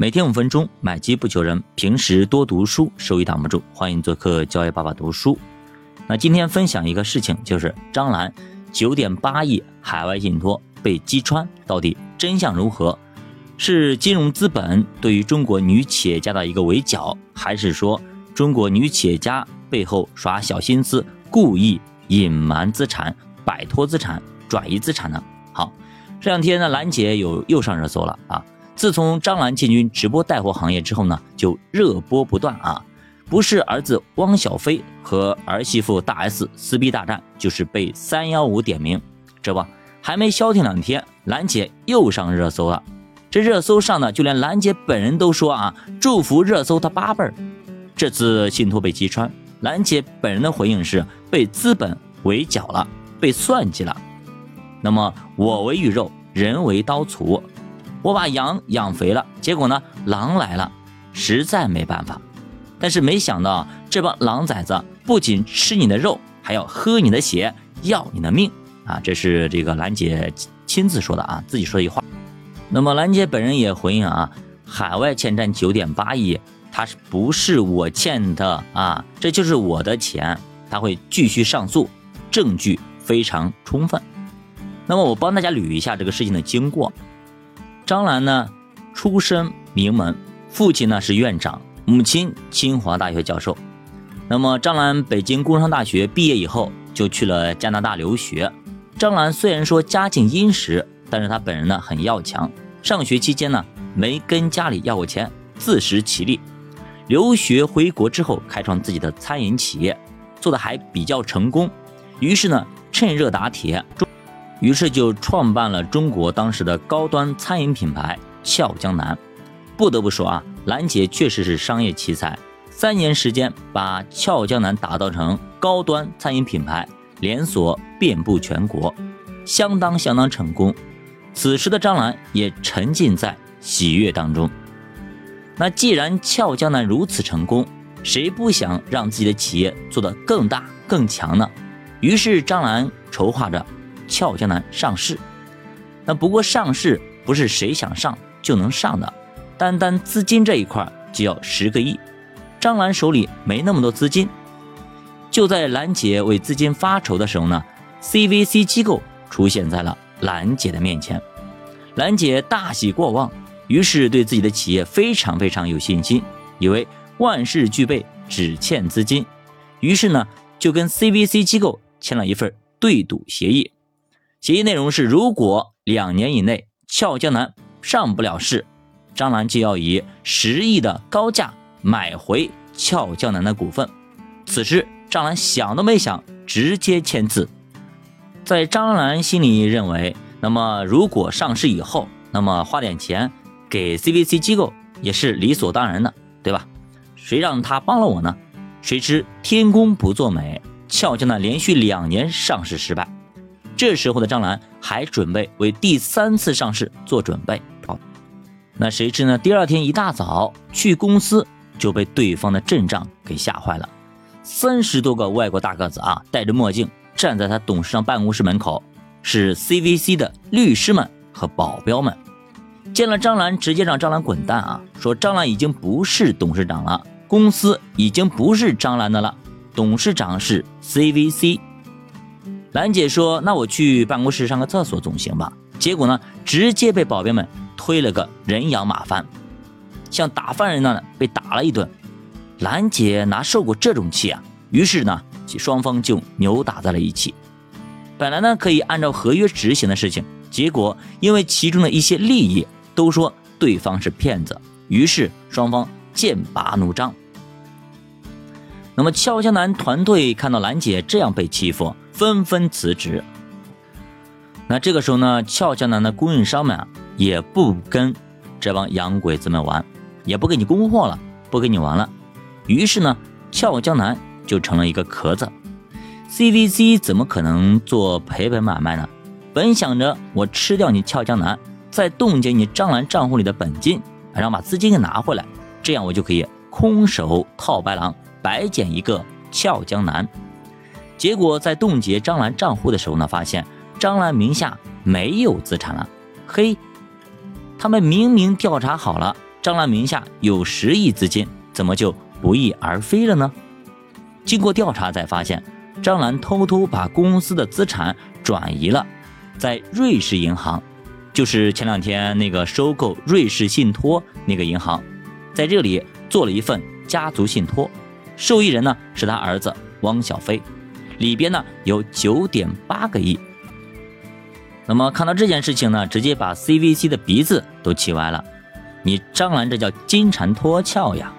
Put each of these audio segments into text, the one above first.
每天五分钟，买机不求人。平时多读书，收益挡不住。欢迎做客交易爸爸读书。那今天分享一个事情，就是张兰九点八亿海外信托被击穿，到底真相如何？是金融资本对于中国女企业家的一个围剿，还是说中国女企业家背后耍小心思，故意隐瞒资产、摆脱资产、转移资产呢？好，这两天呢，兰姐有又上热搜了啊。自从张兰进军直播带货行业之后呢，就热播不断啊！不是儿子汪小菲和儿媳妇大 S 撕逼大战，就是被三幺五点名。这不，还没消停两天，兰姐又上热搜了。这热搜上呢，就连兰姐本人都说啊，祝福热搜她八辈儿。这次信托被击穿，兰姐本人的回应是被资本围剿了，被算计了。那么我为鱼肉，人为刀俎。我把羊养肥了，结果呢，狼来了，实在没办法。但是没想到这帮狼崽子不仅吃你的肉，还要喝你的血，要你的命啊！这是这个兰姐亲自说的啊，自己说一句话。那么兰姐本人也回应啊，海外欠债九点八亿，他是不是我欠的啊？这就是我的钱，他会继续上诉，证据非常充分。那么我帮大家捋一下这个事情的经过。张兰呢，出身名门，父亲呢是院长，母亲清华大学教授。那么张兰北京工商大学毕业以后，就去了加拿大留学。张兰虽然说家境殷实，但是她本人呢很要强。上学期间呢，没跟家里要过钱，自食其力。留学回国之后，开创自己的餐饮企业，做的还比较成功。于是呢，趁热打铁。于是就创办了中国当时的高端餐饮品牌俏江南。不得不说啊，兰姐确实是商业奇才，三年时间把俏江南打造成高端餐饮品牌，连锁遍布全国，相当相当成功。此时的张兰也沉浸在喜悦当中。那既然俏江南如此成功，谁不想让自己的企业做得更大更强呢？于是张兰筹划着。俏江南上市，那不过上市不是谁想上就能上的，单单资金这一块就要十个亿，张兰手里没那么多资金。就在兰姐为资金发愁的时候呢，CVC 机构出现在了兰姐的面前，兰姐大喜过望，于是对自己的企业非常非常有信心，以为万事俱备，只欠资金，于是呢就跟 CVC 机构签了一份对赌协议。协议内容是，如果两年以内俏江南上不了市，张兰就要以十亿的高价买回俏江南的股份。此时，张兰想都没想，直接签字。在张兰心里认为，那么如果上市以后，那么花点钱给 CVC 机构也是理所当然的，对吧？谁让他帮了我呢？谁知天公不作美，俏江南连续两年上市失败。这时候的张兰还准备为第三次上市做准备，好，那谁知呢？第二天一大早去公司就被对方的阵仗给吓坏了，三十多个外国大个子啊，戴着墨镜站在他董事长办公室门口，是 CVC 的律师们和保镖们，见了张兰直接让张兰滚蛋啊，说张兰已经不是董事长了，公司已经不是张兰的了，董事长是 CVC。兰姐说：“那我去办公室上个厕所总行吧？”结果呢，直接被保镖们推了个人仰马翻，像打犯人那样被打了一顿。兰姐哪受过这种气啊？于是呢，双方就扭打在了一起。本来呢可以按照合约执行的事情，结果因为其中的一些利益都说对方是骗子，于是双方剑拔弩张。那么俏江南团队看到兰姐这样被欺负。纷纷辞职。那这个时候呢，俏江南的供应商们啊，也不跟这帮洋鬼子们玩，也不给你供货了，不跟你玩了。于是呢，俏江南就成了一个壳子。CVC 怎么可能做赔本买卖呢？本想着我吃掉你俏江南，再冻结你张兰账户里的本金，然后把资金给拿回来，这样我就可以空手套白狼，白捡一个俏江南。结果在冻结张兰账户的时候呢，发现张兰名下没有资产了。嘿，他们明明调查好了，张兰名下有十亿资金，怎么就不翼而飞了呢？经过调查才发现，张兰偷偷把公司的资产转移了，在瑞士银行，就是前两天那个收购瑞士信托那个银行，在这里做了一份家族信托，受益人呢是他儿子汪小菲，里边呢有九点八个亿。那么看到这件事情呢，直接把 CVC 的鼻子都气歪了。你张兰这叫金蝉脱壳呀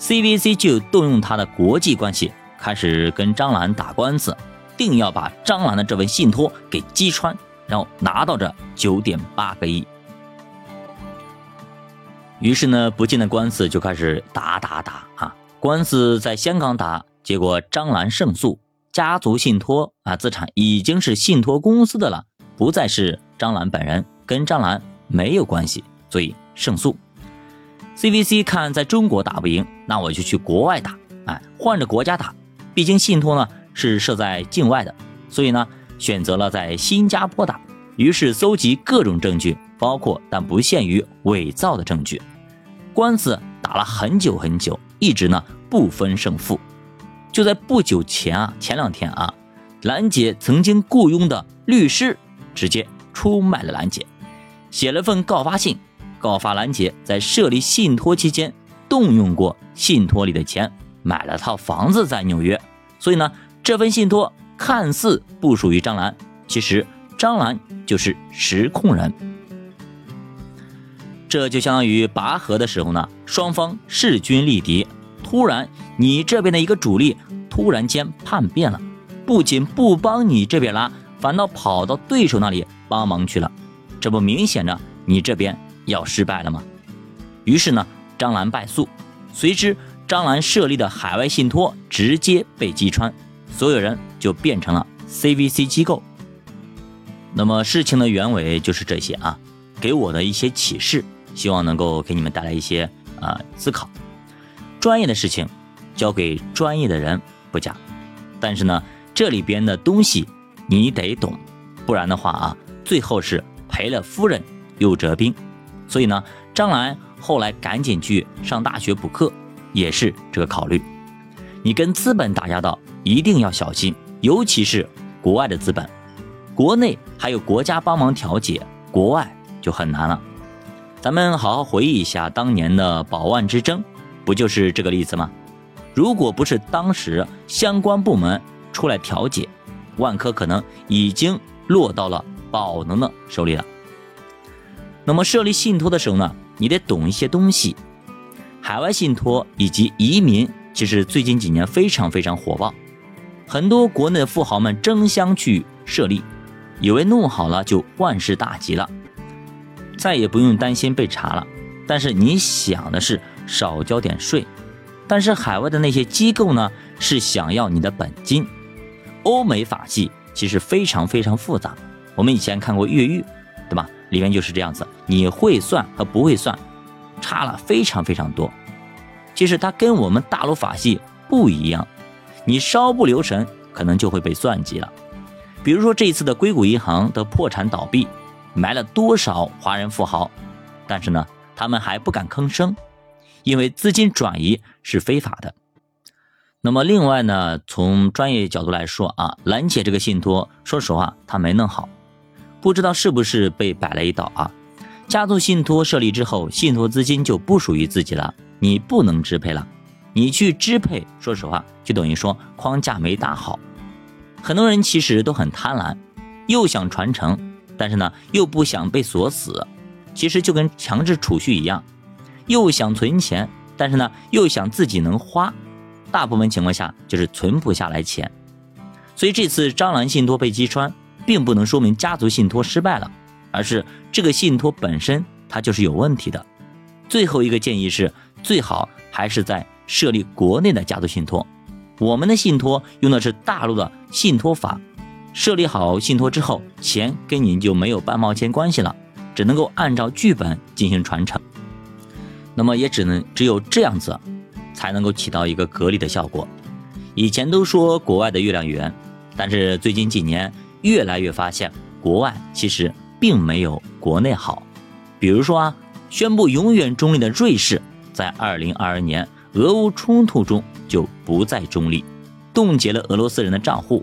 ！CVC 就动用他的国际关系，开始跟张兰打官司，定要把张兰的这份信托给击穿，然后拿到这九点八个亿。于是呢，不进的官司就开始打打打啊！官司在香港打，结果张兰胜诉，家族信托啊资产已经是信托公司的了。不再是张兰本人，跟张兰没有关系，所以胜诉。CVC 看在中国打不赢，那我就去国外打，哎，换着国家打。毕竟信托呢是设在境外的，所以呢选择了在新加坡打。于是搜集各种证据，包括但不限于伪造的证据。官司打了很久很久，一直呢不分胜负。就在不久前啊，前两天啊，兰姐曾经雇佣的律师。直接出卖了兰姐，写了份告发信，告发兰姐在设立信托期间动用过信托里的钱，买了套房子在纽约。所以呢，这份信托看似不属于张兰，其实张兰就是实控人。这就相当于拔河的时候呢，双方势均力敌，突然你这边的一个主力突然间叛变了，不仅不帮你这边拉。反倒跑到对手那里帮忙去了，这不明显着你这边要失败了吗？于是呢，张兰败诉，随之张兰设立的海外信托直接被击穿，所有人就变成了 CVC 机构。那么事情的原委就是这些啊，给我的一些启示，希望能够给你们带来一些啊思考。专业的事情交给专业的人不假，但是呢，这里边的东西。你得懂，不然的话啊，最后是赔了夫人又折兵。所以呢，张兰后来赶紧去上大学补课，也是这个考虑。你跟资本打交道一定要小心，尤其是国外的资本，国内还有国家帮忙调解，国外就很难了。咱们好好回忆一下当年的宝万之争，不就是这个例子吗？如果不是当时相关部门出来调解，万科可能已经落到了宝能的手里了。那么设立信托的时候呢，你得懂一些东西。海外信托以及移民，其实最近几年非常非常火爆，很多国内的富豪们争相去设立，以为弄好了就万事大吉了，再也不用担心被查了。但是你想的是少交点税，但是海外的那些机构呢，是想要你的本金。欧美法系其实非常非常复杂，我们以前看过越狱，对吧？里面就是这样子，你会算和不会算，差了非常非常多。其实它跟我们大陆法系不一样，你稍不留神，可能就会被算计了。比如说这一次的硅谷银行的破产倒闭，埋了多少华人富豪，但是呢，他们还不敢吭声，因为资金转移是非法的。那么另外呢，从专业角度来说啊，兰姐这个信托，说实话她没弄好，不知道是不是被摆了一道啊。家族信托设立之后，信托资金就不属于自己了，你不能支配了。你去支配，说实话就等于说框架没打好。很多人其实都很贪婪，又想传承，但是呢又不想被锁死，其实就跟强制储蓄一样，又想存钱，但是呢又想自己能花。大部分情况下就是存不下来钱，所以这次张兰信托被击穿，并不能说明家族信托失败了，而是这个信托本身它就是有问题的。最后一个建议是，最好还是在设立国内的家族信托。我们的信托用的是大陆的信托法，设立好信托之后，钱跟您就没有半毛钱关系了，只能够按照剧本进行传承。那么也只能只有这样子。才能够起到一个隔离的效果。以前都说国外的月亮圆，但是最近几年越来越发现，国外其实并没有国内好。比如说啊，宣布永远中立的瑞士，在二零二二年俄乌冲突中就不再中立，冻结了俄罗斯人的账户，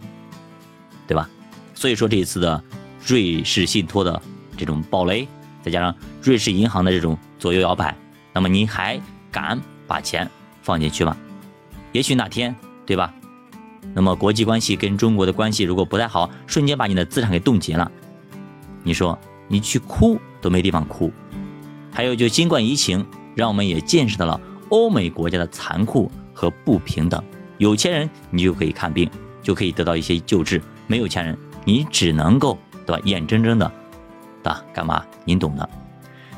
对吧？所以说这一次的瑞士信托的这种暴雷，再加上瑞士银行的这种左右摇摆，那么你还敢把钱放进去吗？也许哪天，对吧？那么国际关系跟中国的关系如果不太好，瞬间把你的资产给冻结了，你说你去哭都没地方哭。还有就新冠疫情，让我们也见识到了欧美国家的残酷和不平等。有钱人你就可以看病，就可以得到一些救治；没有钱人，你只能够对吧？眼睁睁的，对吧干嘛？您懂的。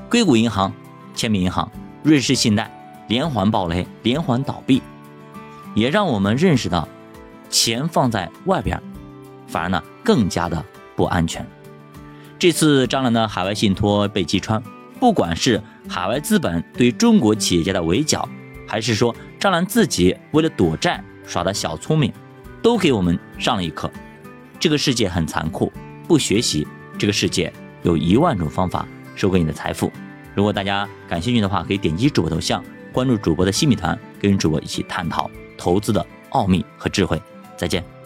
硅谷银行、签名银行、瑞士信贷连环暴雷，连环倒闭，也让我们认识到。钱放在外边，反而呢更加的不安全。这次张兰的海外信托被击穿，不管是海外资本对中国企业家的围剿，还是说张兰自己为了躲债耍的小聪明，都给我们上了一课。这个世界很残酷，不学习，这个世界有一万种方法收割你的财富。如果大家感兴趣的话，可以点击主播头像，关注主播的新米团，跟主播一起探讨投资的奥秘和智慧。再见。